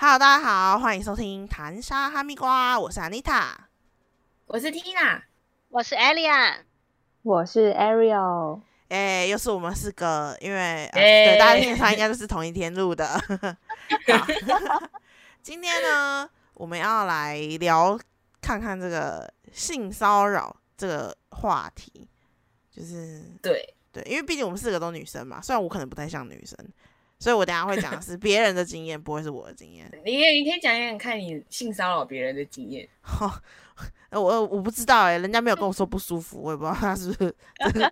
Hello，大家好，欢迎收听《谈沙哈密瓜》，我是 Anita，我是 Tina，我是 Elia，我是 Ariel。哎，又是我们四个，因为对大家听出来应该都是同一天录的。今天呢，我们要来聊看看这个性骚扰这个话题，就是对。对，因为毕竟我们四个都女生嘛，虽然我可能不太像女生，所以我等下会讲的是 别人的经验，不会是我的经验。你你可以讲讲看你性骚扰别人的经验。我我不知道哎，人家没有跟我说不舒服，我也不知道他是不是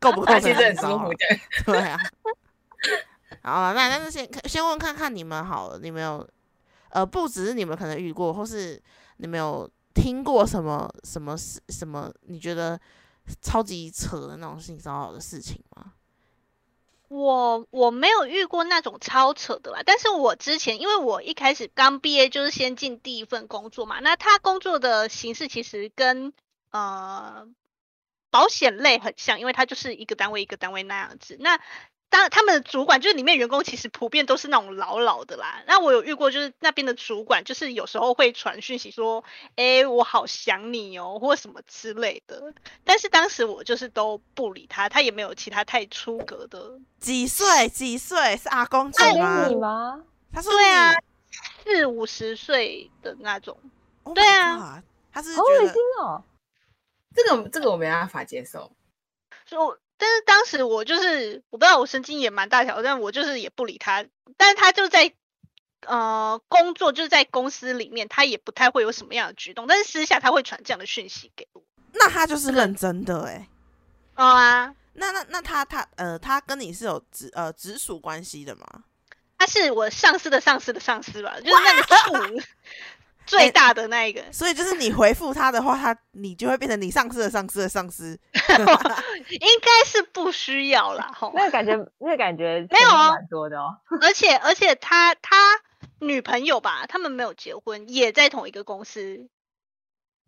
够不够其实很舒服的。对啊。好，那那就先先问看看你们好了，你们有呃，不只是你们可能遇过，或是你们有听过什么什么事什么？你觉得超级扯的那种性骚扰的事情吗？我我没有遇过那种超扯的啦，但是我之前因为我一开始刚毕业就是先进第一份工作嘛，那他工作的形式其实跟呃保险类很像，因为他就是一个单位一个单位那样子，那。当他们的主管就是里面员工，其实普遍都是那种老老的啦。那我有遇过，就是那边的主管，就是有时候会传讯息说：“哎，我好想你哦，或什么之类的。”但是当时我就是都不理他，他也没有其他太出格的。几岁？几岁？是阿公叫你吗？他说：“对啊，四五十岁的那种。”对啊，他是好恶心哦。这个这个我没办法接受。就。但是当时我就是我不知道我神经也蛮大条，但我就是也不理他。但是他就在呃工作，就是在公司里面，他也不太会有什么样的举动。但是私下他会传这样的讯息给我。那他就是认真的哎。哦啊，那那那他他呃他跟你是有直呃直属关系的吗？他是我上司的上司的上司吧，就是那个处。最大的那一个，所以就是你回复他的话，他你就会变成你上司的上司的上司，应该是不需要啦。那个感觉，那个感觉没有蛮多的哦。而且而且他他女朋友吧，他们没有结婚，也在同一个公司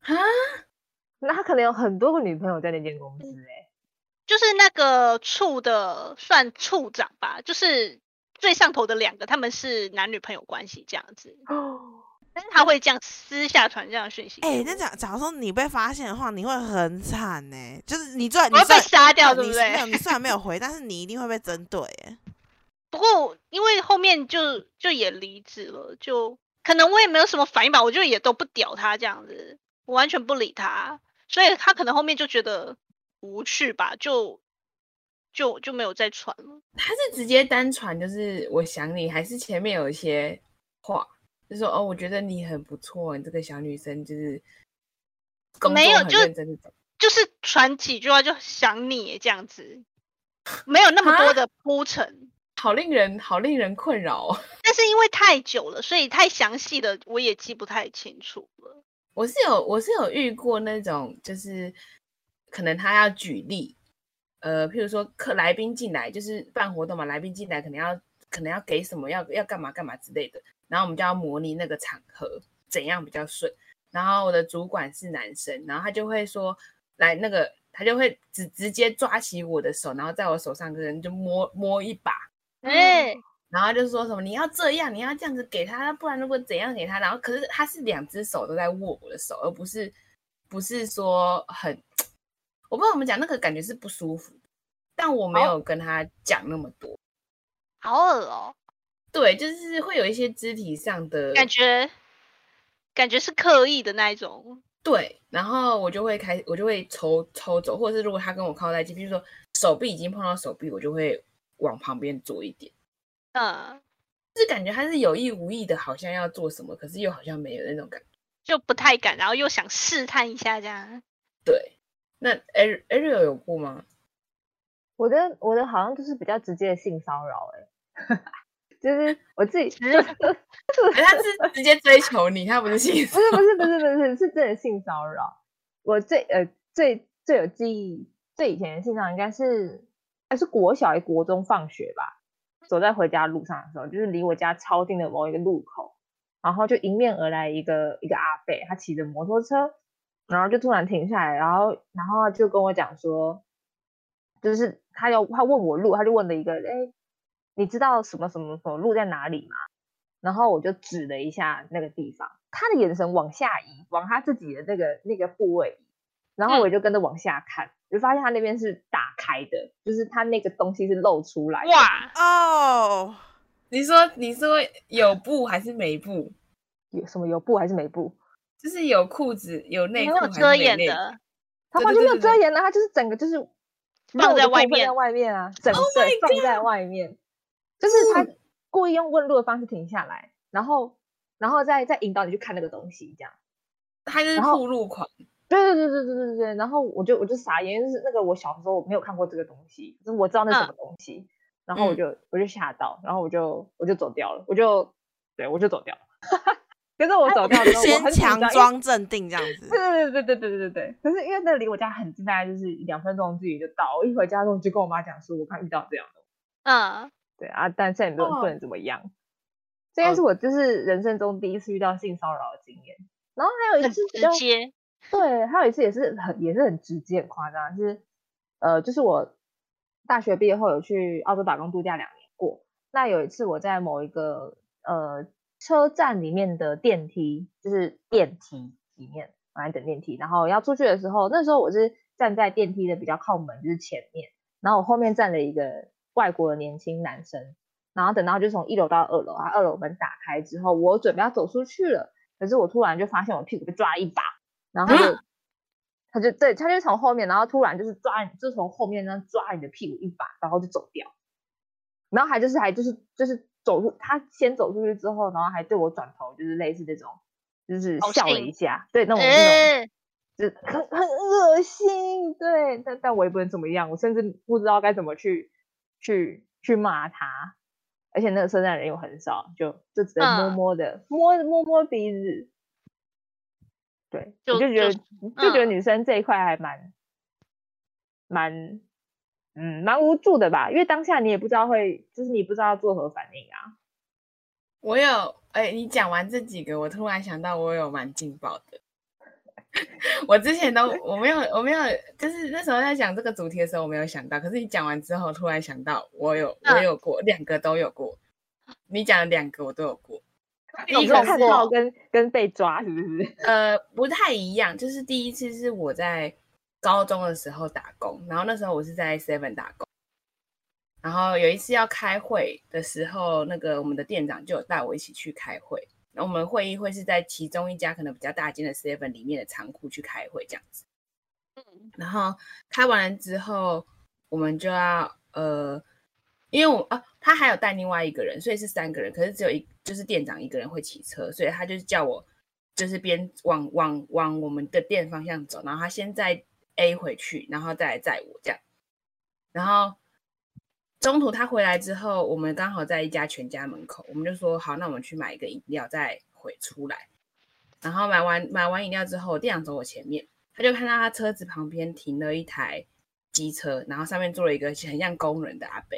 啊。那他可能有很多个女朋友在那间公司哎。就是那个处的算处长吧，就是最上头的两个，他们是男女朋友关系这样子。他会这样私下传这样的讯息。哎，那假假如说你被发现的话，你会很惨呢。就是你最，你会被杀掉，对不对？没有，你虽然没有 回，但是你一定会被针对。哎，不过因为后面就就也离职了，就可能我也没有什么反应吧。我就也都不屌他这样子，我完全不理他，所以他可能后面就觉得无趣吧，就就就没有再传了。他是直接单传，就是我想你，还是前面有一些话？就说哦，我觉得你很不错，你这个小女生就是没有就就是传几句话就想你这样子，没有那么多的铺陈，好令人好令人困扰。但是因为太久了，所以太详细的我也记不太清楚了。我是有我是有遇过那种，就是可能他要举例，呃，譬如说客来宾进来就是办活动嘛，来宾进来可能要可能要给什么，要要干嘛干嘛之类的。然后我们就要模拟那个场合怎样比较顺。然后我的主管是男生，然后他就会说：“来，那个他就会直直接抓起我的手，然后在我手上跟就摸摸一把，哎，然后就说什么你要这样，你要这样子给他，不然如果怎样给他。然后可是他是两只手都在握我的手，而不是不是说很，我不知道怎么讲，那个感觉是不舒服。但我没有跟他讲那么多，好恶哦。对，就是会有一些肢体上的感觉，感觉是刻意的那一种。对，然后我就会开，我就会抽抽走，或者是如果他跟我靠在一起，比如说手臂已经碰到手臂，我就会往旁边坐一点。嗯，就是感觉他是有意无意的，好像要做什么，可是又好像没有那种感觉，就不太敢，然后又想试探一下这样。对，那 Ariel 有过吗？我的我的好像就是比较直接的性骚扰，哎。就是我自己，他是直接追求你，他不是性，不是不是不是不是是真的性骚扰。我最呃最最有记忆，最以前的性骚扰应该是还是国小还国中放学吧，走在回家路上的时候，就是离我家超近的某一个路口，然后就迎面而来一个一个阿伯，他骑着摩托车，然后就突然停下来，然后然后就跟我讲说，就是他要他问我路，他就问了一个哎。你知道什么什么什么路在哪里吗？然后我就指了一下那个地方，他的眼神往下移，往他自己的那个那个部位移，然后我就跟着往下看，就发现他那边是打开的，就是他那个东西是露出来的。哇，哦，你说你说有布还是没布？有什么有布还是没布？就是有裤子有内裤还是有遮掩没内裤？的，他完全没有遮掩的，他就是整个就是放在外面在外面啊，整个 Oh 放在外面，就是他故意用问路的方式停下来，然后然后再再引导你去看那个东西，这样。他就是然后铺路狂，对对对对对对对对，然后我就我就傻眼，就是那个我小时候我没有看过这个东西，就是我知道那是什么东西，然后我嗯就我就吓到，然后我就我就走掉了，我就对我就走掉了。可是我走掉之后，我先很强装镇定这样子。对对对对对对对对。可是因为那离我家很近，大概就是两分钟距离就到。我一回家之后就跟我妈讲说，我刚遇到这样的。嗯，对啊，但现在也不能不哦能怎么样。这应该是我就是人生中第一次遇到性骚扰的经验。然后还有一次比较直接，对，还有一次也是很也是很直接很夸张，是呃，就是我大学毕业后有去澳洲打工度假两年过。那有一次我在某一个呃车站里面的电梯，就是电梯里面我在等电梯，然后要出去的时候，那时候我是站在电梯的比较靠门，就是前面，然后我后面站了一个外国的年轻男生，然后等到就从一楼到二楼，啊，二楼门打开之后，我准备要走出去了，可是我突然就发现我屁股被抓一把，然后他就、他就对，他就从后面，然后突然就是抓你，就从后面呢抓你的屁股一把，然后就走掉，然后还就是还就是就是走出，他先走出去之后，然后还对我转头，就是类似这种，就是笑了一下，对那种那种。呃，就很很恶心，对，但但我也不能怎么样，我甚至不知道该怎么去去去骂他，而且那个车站人又很少，就就只能摸嗯。摸的、摸摸摸鼻子，对，我就就觉得就就觉得嗯。女生这一块还蛮蛮嗯蛮无助的吧，因为当下你也不知道会，就是你不知道作何反应啊，我有哎、你讲完这几个，我突然想到我有蛮劲爆的。我之前都我没有我没有，就是那时候在讲这个主题的时候我没有想到，可是你讲完之后突然想到我有我嗯有过两个都有过，你讲的两个我都有过。第你一个是看到跟跟被抓是不是？呃，不太一样，就是第一次是我在高中的时候打工，然后那时候我是在 Seven 打工，然后有一次要开会的时候，那个我们的店长就有带我一起去开会，然后我们会议会是在其中一家可能比较大间的 Seven 里面的仓库去开会这样子，嗯。然后开完了之后，我们就要呃，因为我啊，他还有带另外一个人，所以是三个人，可是只有一就是店长一个人会骑车，所以他就是叫我就是边往往往我们的店方向走，然后他先载 A 回去，然后再来载我这样，然后中途他回来之后，我们刚好在一家全家门口，我们就说好，那我们去买一个饮料再回出来。然后买完买完饮料之后，店长走我前面，他就看到他车子旁边停了一台机车，然后上面坐了一个很像工人的阿伯，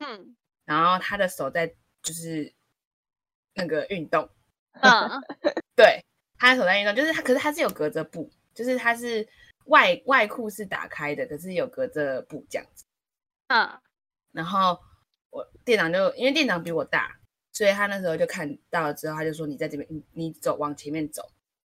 嗯然后他的手在就是那个运动，嗯 对，他的手在运动，就是他，可是他是有隔着布，就是他是外外裤是打开的，可是有隔着布这样子。嗯然后我店长就因为店长比我大，所以他那时候就看到了之后，他就说你在这边，你你走往前面走，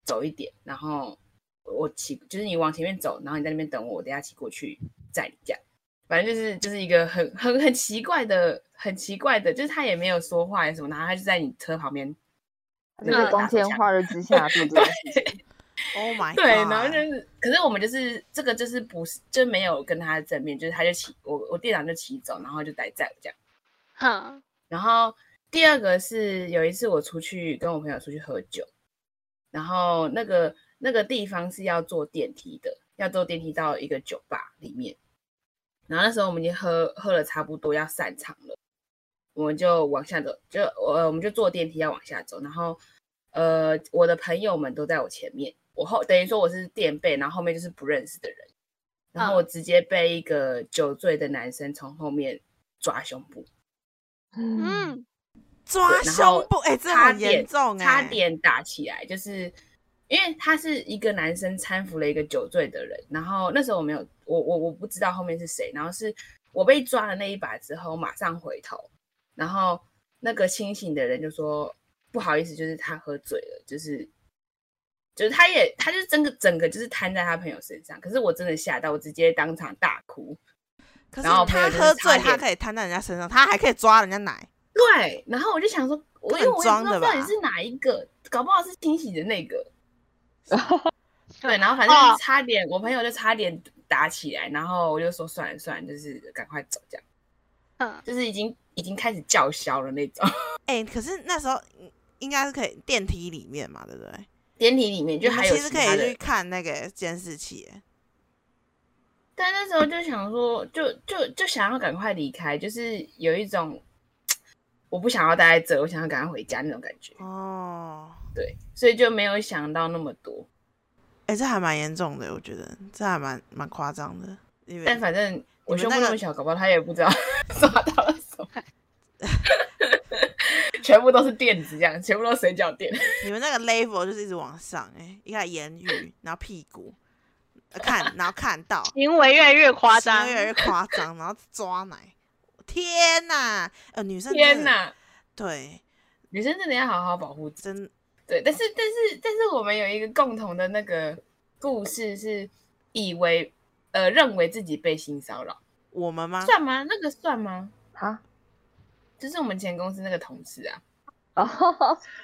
走一点，然后我我骑，就是你往前面走，然后你在那边等我，我等下骑过去载你这样。反正就是就是一个很很很奇怪的，很奇怪的，就是他也没有说话还是什么，然后他就在你车旁边那就是光天化日之下 做这种事情。Oh my god！对，然后就是，可是我们就是这个就是不是就没有跟他正面，就是他就骑我我店长就骑走，然后就待在我这样。哼然后第二个是有一次我出去跟我朋友出去喝酒，然后那个那个地方是要坐电梯的，要坐电梯到一个酒吧里面。然后那时候我们已经喝喝了差不多要散场了，我们就往下走，就我我们就坐电梯要往下走，然后呃我的朋友们都在我前面，我后等于说我是垫背，然后后面就是不认识的人，然后我直接被一个酒醉的男生从后面抓胸部。嗯。抓胸部，哎、这很差点严重哎、差点打起来，就是因为他是一个男生搀扶了一个酒醉的人，然后那时候我没有，我我我不知道后面是谁，然后是我被抓了那一把之后，马上回头，然后那个清醒的人就说：“不好意思，就是他喝醉了，就是就是他也他就是整个整个就是瘫在他朋友身上，可是我真的吓到，我直接当场大哭。可是然后他喝醉，他可以瘫在人家身上，他还可以抓人家奶。对，然后我就想说，我因为我也不知装的吧道到底是哪一个，搞不好是清洗的那个。对，然后反哦正差点，我朋友就差点打起来，然后我就说算了算了，就是赶快走，这样嗯，就是已经已经开始叫嚣了那种。哎、可是那时候应应该是可以电梯里面嘛，对不对？电梯里面就还有其实可以去看那个监视器。但那时候就想说，就就就想要赶快离开，就是有一种我不想要待在这，我想要赶快回家那种感觉。哦，对，所以就没有想到那么多。哎、这还蛮严重的，我觉得这还蛮蛮夸张的。因为但反正我胸部那么小，搞不好他也不知道 抓到了。全部都是垫子，这样全部都是水饺垫。你们那个 level 就是一直往上、哎，一开始言语，然后屁股，呃看，然后看到，行为越来越夸张，越来越夸张，然后抓奶，天哪！呃，女生真的，天哪！对，女生真的要好好保护。真对，但是但是但是我们有一个共同的那个故事是，以为呃认为自己被性骚扰，我们吗？算吗？那个算吗？啊，就是我们前公司那个同事啊，哦，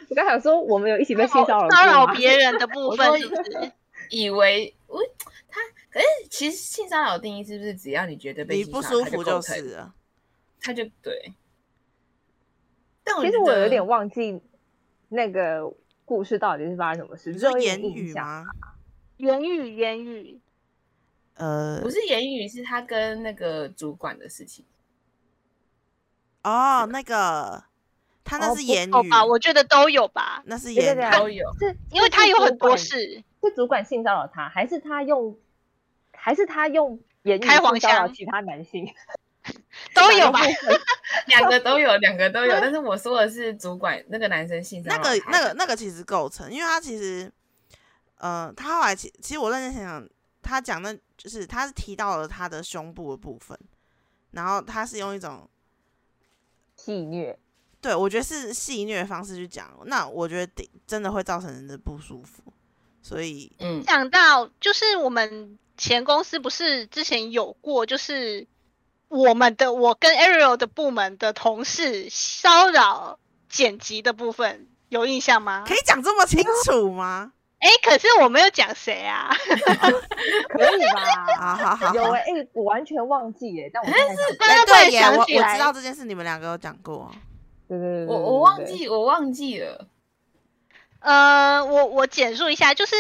我刚想说我们有一起被性骚扰过骚扰别人的部分我是不是？以为我他，可是其实性骚扰定义是不是只要你觉得被你不舒服就是了。他就对。但我其实我有点忘记那个故事到底是发生什么事，你说言？语吗？言语言语，呃不，是言语，是他跟那个主管的事情。哦，那个他那是言语，好吧，我觉得都有吧，那是言语。都有，是因为他有很多事。是主管性骚扰他，还是他用，还是他用言语开黄性骚扰腔其他男性？都有吧 两个都有，两个都有。但是我说的是主管那个男生性骚那个那个那个其实构成，因为他其实，呃，他后来其其实我认真想想，他讲的就是他是提到了他的胸部的部分，然后他是用一种戏虐，对我觉得是戏虐的方式去讲，那我觉得得真的会造成人的不舒服，所以嗯，讲到就是我们前公司不是之前有过，就是我们的我跟 Ariel 的部门的同事骚扰剪辑的部分，有印象吗可？以讲这么清楚吗？哎，可是我没有讲谁啊，可以吧？好好好，有哎、欸我完全忘记哎、但我但哎是突然对耶，我想起来我知道这件事，你们两个有讲过。对对对对我我忘记我忘记了。呃，我我简述一下，就是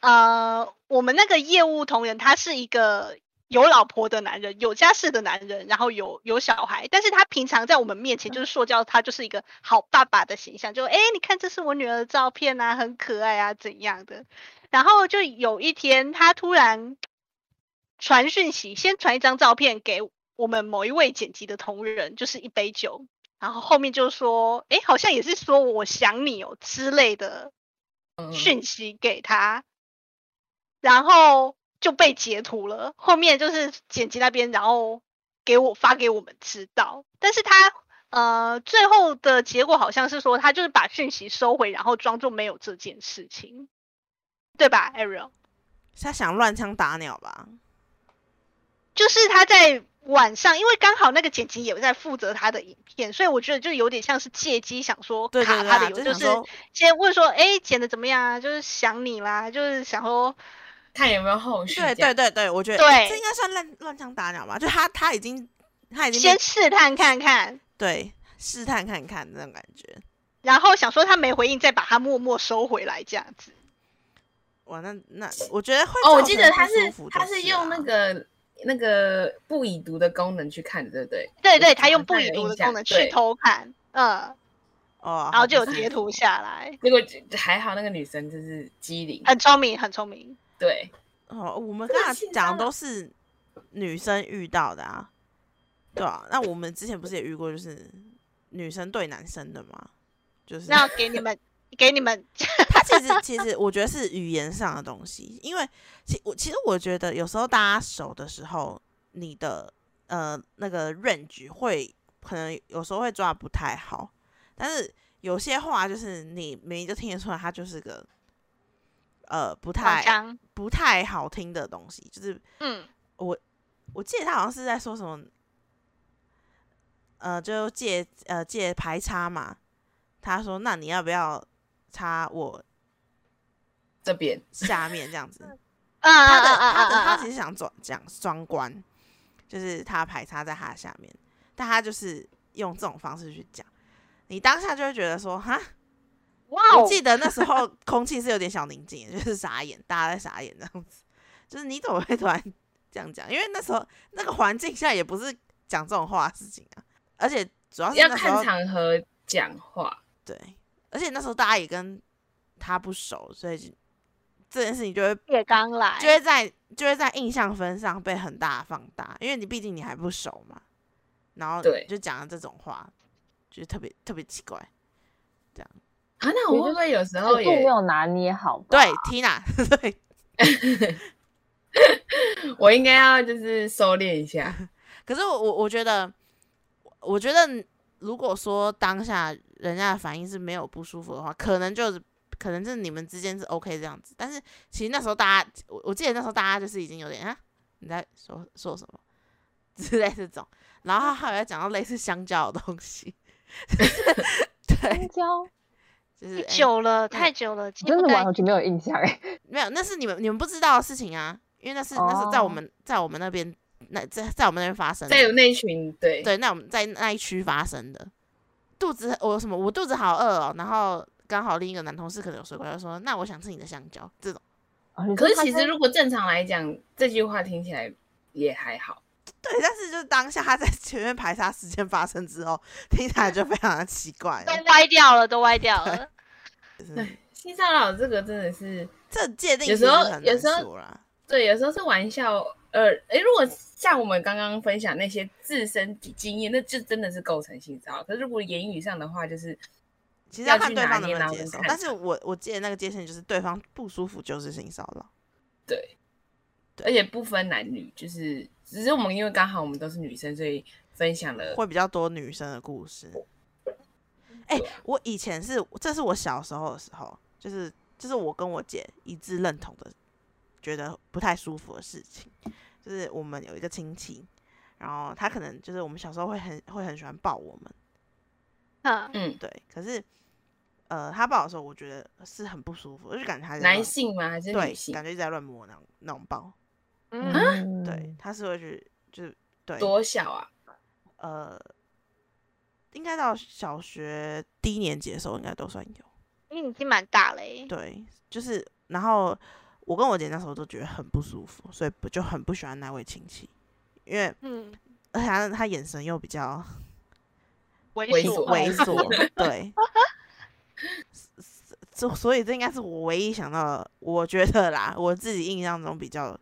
呃，我们那个业务同仁他是一个有老婆的男人，有家室的男人，然后有有小孩，但是他平常在我们面前就是塑造他就是一个好爸爸的形象，就哎，诶你看这是我女儿的照片啊，很可爱啊，怎样的？然后就有一天他突然传讯息，先传一张照片给我们某一位剪辑的同仁，就是一杯酒，然后后面就说，哎，好像也是说我想你哦之类的嗯，讯息给他，然后就被截图了。后面就是剪辑那边，然后给我发给我们知道，但是他呃最后的结果好像是说他就是把讯息收回，然后装作没有这件事情，对吧，Ariel？他想乱枪打鸟吧？就是他在晚上，因为刚好那个剪辑也在负责他的影片，所以我觉得就有点像是借机想说卡他的油，就是先问说，哎，剪的怎么样啊？就是想你啦，就是想说，看有没有后续。对对对对，我觉得对这应该算乱乱枪打鸟吧？就他他已经他已经先试探看看，对试探看看那种感觉。然后想说他没回应，再把他默默收回来这样子。哇，那那我觉得会哦，我记得他是他是用啊那个那个不已读的功能去看，对不对？对对，他用不已读的功能去偷看，嗯，哦，然后就有截图下来，结果还好那个女生就是机灵，很聪明，很聪明。对，哦，我们这刚才讲都是女生遇到的啊，对啊，那我们之前不是也遇过，就是女生对男生的吗？就是那给你们，给你们，他其实其实我觉得是语言上的东西，因为其我其实我觉得有时候大家熟的时候，你的呃那个 range 会可能有时候会抓得不太好，但是有些话就是你明明就听得出来，他就是个呃不太，不太好听的东西，就是嗯，我我记得他好像是在说什么，呃，就借呃借排插嘛。他说：“那你要不要插我这边下面这样子？”啊他的他的他其实想转讲双关，就是他排插在他下面，但他就是用这种方式去讲，你当下就会觉得说：“哈，哇我哦，记得那时候空气是有点小宁静，就是傻眼，大家在傻眼这样子。就是你怎么会突然这样讲？因为那时候那个环境下也不是讲这种话的事情啊，而且主要是要看场合讲话，对，而且那时候大家也跟他不熟，所以就这件事情就会也刚来，就会在就会在印象分上被很大放大，因为你毕竟你还不熟嘛，然后对就讲了这种话，就是特别特别奇怪。啊，那我会不会有时候也度没有拿捏好？对，Tina，对，我应该要就是收敛一下。可是我我我觉得，我觉得如果说当下人家的反应是没有不舒服的话，可能就是可能就是你们之间是 OK 这样子。但是其实那时候大家，我我记得那时候大家就是已经有点啊，你在说说什么 之类这种，然后他还有讲到类似香蕉的东西，对香，蕉就是、久了，太久了，记不太真的完全没有印象哎。没有，那是你们你们不知道的事情啊，因为那是那是在我哦们在我们那边那在在我们那边发生的，在有那群对对，那我们在那一区发生的。肚子我有什么？我肚子好饿哦，然后刚好另一个男同事可能有睡过他，说：“那我想吃你的香蕉。”这种哦可是其实如果正常来讲，这句话听起来也还好。对，但是就是当下他在前面排查事件发生之后，听起来就非常的奇怪都。歪掉了，都歪掉了。就是对性骚扰这个真的是这界定有时候有时候。对，有时候是玩笑。呃，诶，如果像我们刚刚分享那些自身经验，那就真的是构成性骚扰。可是如果言语上的话，就是其实要看对方能捏不能接受，但是我我记得那个界限就是对方不舒服就是性骚扰。对，对而且不分男女，就是只是我们因为刚好我们都是女生，所以分享了会比较多女生的故事。哎、对啊我以前是，这是我小时候的时候，就是就是我跟我姐一致认同的，觉得不太舒服的事情，就是我们有一个亲戚，然后他可能就是我们小时候会很会很喜欢抱我们，嗯，嗯对，可是呃他抱的时候，我觉得是很不舒服，我就感觉他在男性吗？还是对女，性？感觉一直在乱摸那种那种抱，嗯，嗯对，他是会去就是对，多小啊？呃，应该到小学低年级的时候，应该都算有。你已经蛮大了欸对，就是，然后我跟我姐那时候都觉得很不舒服，所以不就很不喜欢那位亲戚，因为嗯，而且他他眼神又比较 猥猥琐猥琐，对，所所以这应该是我唯一想到的，我觉得啦，我自己印象中比较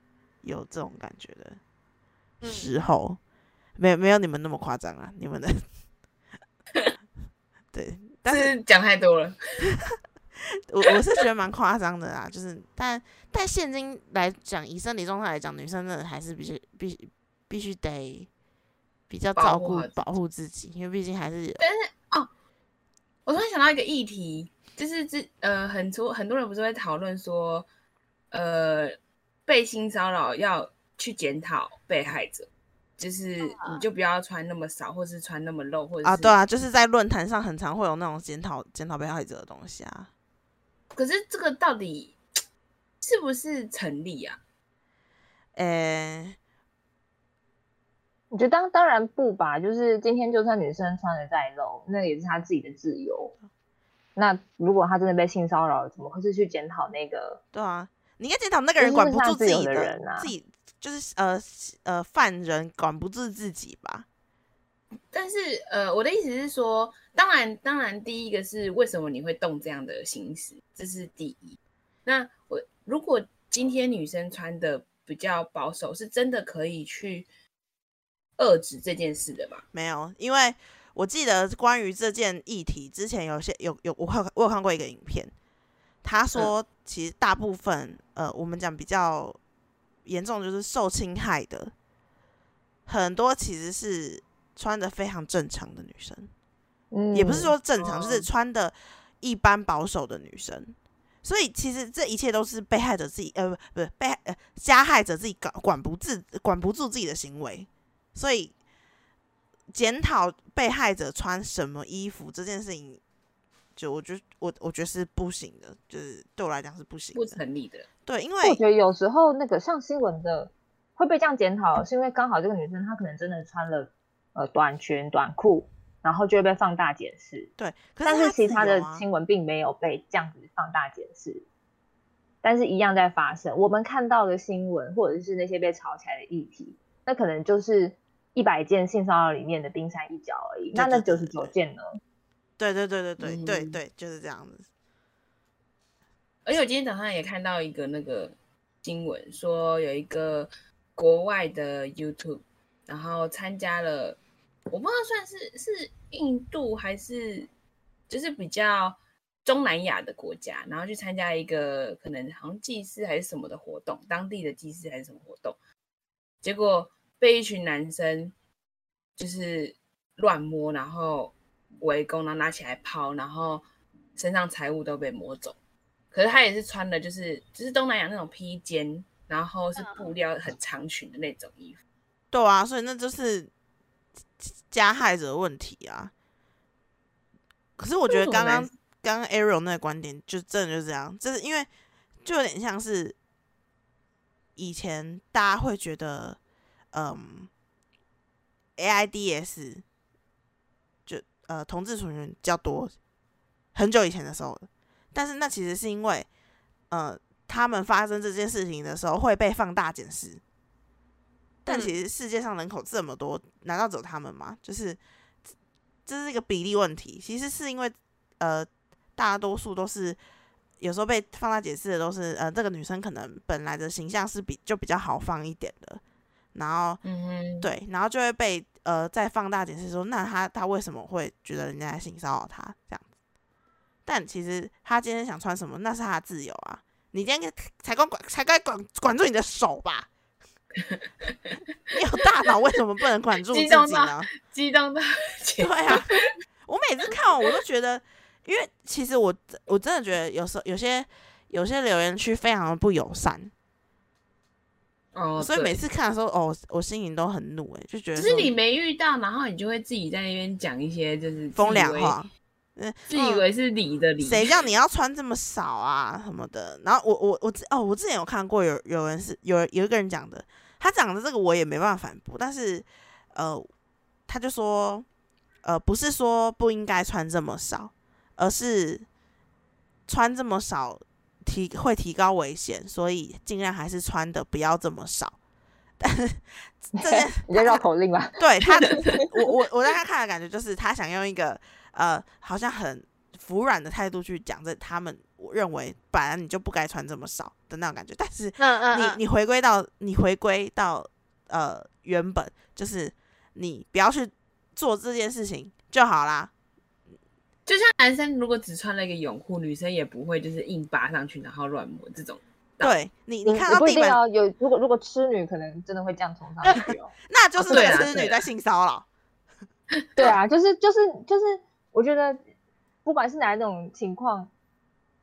有这种感觉的嗯。时候，没有没有你们那么夸张啊，你们的。对，但是是讲太多了。我我是觉得蛮夸张的啦，就是但但现今来讲，以生理状态来讲，女生真的还是必须必必须得比较照顾保护自己，因为毕竟还是。但是哦我突然想到一个议题，就是这呃，很多很多人不是会讨论说，呃，被性骚扰要去检讨被害者，就是你就不要穿那么少，或是穿那么露，或者啊，对啊，就是在论坛上很常会有那种检讨检讨被害者的东西啊。可是这个到底是不是成立啊？诶、我觉得当当然不吧，就是今天就算女生穿的再露，那也是她自己的自由。那如果她真的被性骚扰，怎么会是去检讨那个？对啊，你应该检讨那个人管不住自己的人啊自己就是呃呃犯人管不住自己吧？但是呃，我的意思是说，当然，当然，第一个是为什么你会动这样的心思，这是第一。那我如果今天女生穿的比较保守，是真的可以去遏制这件事的吗？没有，因为我记得关于这件议题之前有些有有我看我有看过一个影片，他说其实大部分呃我们讲比较严重就是受侵害的，很多其实是穿的非常正常的女生，嗯，也不是说正常，就是哦。穿的一般保守的女生。所以其实这一切都是被害者自己，呃，不不是被害呃加害者自己管管不自管不住自己的行为，所以检讨被害者穿什么衣服这件事情，就我觉得我我觉得是不行的，就是对我来讲是不行不。成立的。对，因为我为觉得有时候那个上新闻的会被这样检讨，是因为刚好这个女生她可能真的穿了呃短裙短裤，然后就会被放大解释。对，可但是是其他的新闻并没有被这样子放大解释，但是一样在发生。我们看到的新闻或者是那些被炒起来的议题，那可能就是一百件性骚扰里面的冰山一角而已。那那九十对对对九件呢？对对对对对对嗯对，就是这样子。而且我今天早上也看到一个那个新闻，说有一个国外的 YouTube，然后参加了，我不知道算是是印度还是就是比较中南亚的国家，然后去参加一个可能好像祭祀还是什么的活动，当地的祭祀还是什么活动，结果被一群男生就是乱摸，然后围攻，然后拿起来抛，然后身上财物都被摸走。可是他也是穿的，就是就是东南亚那种披肩，然后是布料很长裙的那种衣服。对啊，所以那就是加害者的问题啊。可是我觉得刚刚刚刚 Ariel 那个观点就真的就是这样，就是因为就有点像是以前大家会觉得，嗯，AIDS 就呃同志族群比较多，很久以前的时候，但是那其实是因为呃他们发生这件事情的时候会被放大检视。但嗯其实世界上人口这么多，难道只有他们吗？就是这是一个比例问题。其实是因为呃，大多数都是有时候被放大解释的都是呃，这个女生可能本来的形象是比就比较豪放一点的，然后嗯，对，然后就会被呃再放大解释说，那他他为什么会觉得人家在性骚扰他这样子？但其实他今天想穿什么，那是他的自由啊。你今天才该管才该管管住你的手吧？你有大脑，为什么不能管住自己呢？激动到 对啊，我每次看完我都觉得，因为其实我我真的觉得有时候有些有些留言区非常的不友善，哦，所以每次看的时候，哦，我心里都很怒哎、就觉得说只是你没遇到，然后你就会自己在那边讲一些就是风凉话，嗯自以为是理的理。谁叫你要穿这么少啊什么的？然后我我我之哦，我之前有看过有有人是有有一个人讲的，他讲的这个我也没办法反驳，但是呃，他就说呃，不是说不应该穿这么少，而是穿这么少提会提高危险，所以尽量还是穿的不要这么少。但是 这件你在绕口令吧？对他，我我我在他看的感觉就是他想用一个呃，好像很服软的态度去讲这他们我认为本来你就不该穿这么少的那种感觉，但是嗯嗯，你嗯你回归到你回归到呃原本，就是你不要去做这件事情就好啦。就像男生如果只穿了一个泳裤，女生也不会就是硬扒上去然后乱摸这种。对你，你看到地板，不一定哦。有如果如果痴女可能真的会这样冲上去哦。那就是对那个痴女在性骚扰。对啊，就是就是就是，我觉得不管是哪一种情况，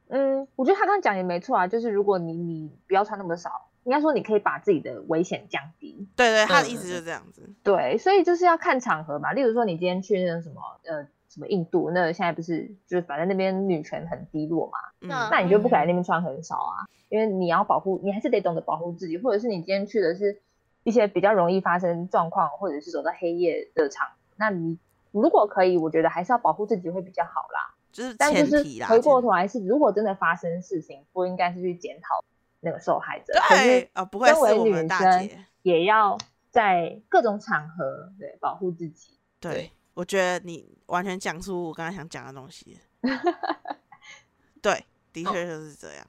嗯，我觉得他刚刚讲也没错啊，就是如果你你不要穿那么少，应该说你可以把自己的危险降低。对对，他的嗯意思就是这样子。对，所以就是要看场合嘛。例如说，你今天去那个什么呃什么印度，那现在不是就是反正那边女权很低落嘛，嗯，那你就不敢在那边穿很少啊，因为你要保护，你还是得懂得保护自己，或者是你今天去的是一些比较容易发生状况，或者是走到黑夜的场，那你如果可以，我觉得还是要保护自己会比较好啦。就是但就是前提啦。回过前头来是，如果真的发生事情，不应该是去检讨那个受害者，可是，对呃，不会是身为女生。也要在各种场合对保护自己。对对，我觉得你完全讲出我刚才想讲的东西。对，的确就是这样。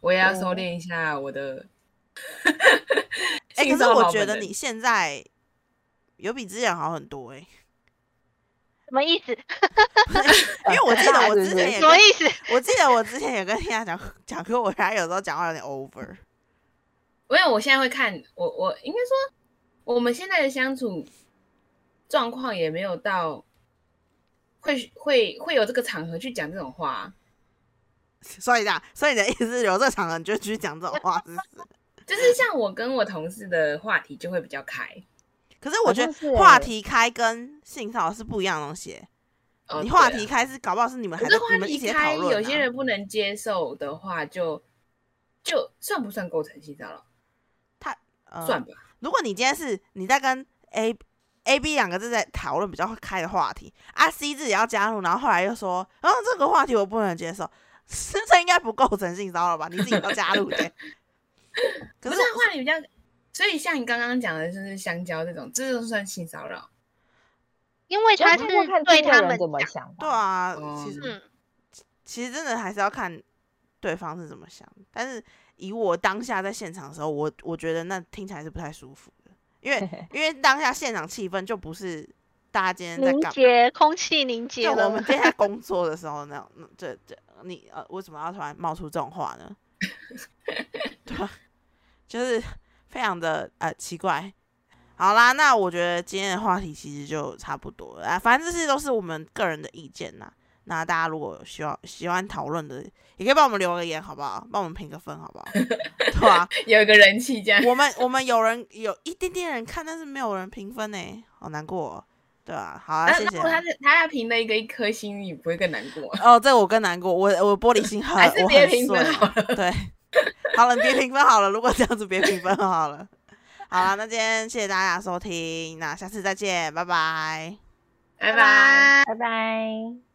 我也要哦收敛一下我的哎、性可是我觉得你现在有比之前好很多哎、什么意思？因为我记得我之前也跟 什么意思？我记得我之前也跟天下讲讲过，我他有时候讲话有点 over。因为我现在会看我我应该说我们现在的相处状况也没有到会会会有这个场合去讲这种话，所以这样，所以你的意思是有这个场合你就继续讲这种话，是不是？就是像我跟我同事的话题就会比较开。可是我觉得话题开跟性骚扰是不一样的东西欸。哦你话题开是搞不好是你们还可是话在你们一起在题开，讨论、啊。有些人不能接受的话就，就算不算构成性骚扰？呃算吧。如果你今天是你在跟 A A B 两个字在讨论比较开的话题，啊 C 自己要加入，然后后来又说，然、后这个话题我不能接受，这应该不构成性骚扰吧？你自己要加入的。可是不是啊话题比较，所以像你刚刚讲的，就是香蕉这种，这就算性骚扰。因为他是看对他们的怎么讲，想。对啊，哦其实嗯，其实真的还是要看对方是怎么想。但是以我当下在现场的时候，我我觉得那听起来是不太舒服的，因为 因为当下现场气氛就不是大家今天在凝干嘛。结，空气凝结了。就我们今天在 工作的时候那种，那这这你呃为什么要突然冒出这种话呢？对吧？就是非常的呃奇怪。好啦，那我觉得今天的话题其实就差不多了啊，反正这些都是我们个人的意见呐。那大家如果有需要喜欢讨论的，也可以帮我们留个言，好不好？帮我们评个分，好不好？对吧、有一个人气这样，我们我们有人有一点点人看，但是没有人评分呢，好难过、哦。对啊，好啊，那谢谢啊。如果他是他要评了一个一颗星，你不会更难过？哦，这我更难过，我我玻璃心很，还是我很别评分碎好了。对，好了，你别评分好了。如果这样子，别评分好了。好了，那今天谢谢大家收听，那下次再见，拜拜。拜拜。拜。拜拜。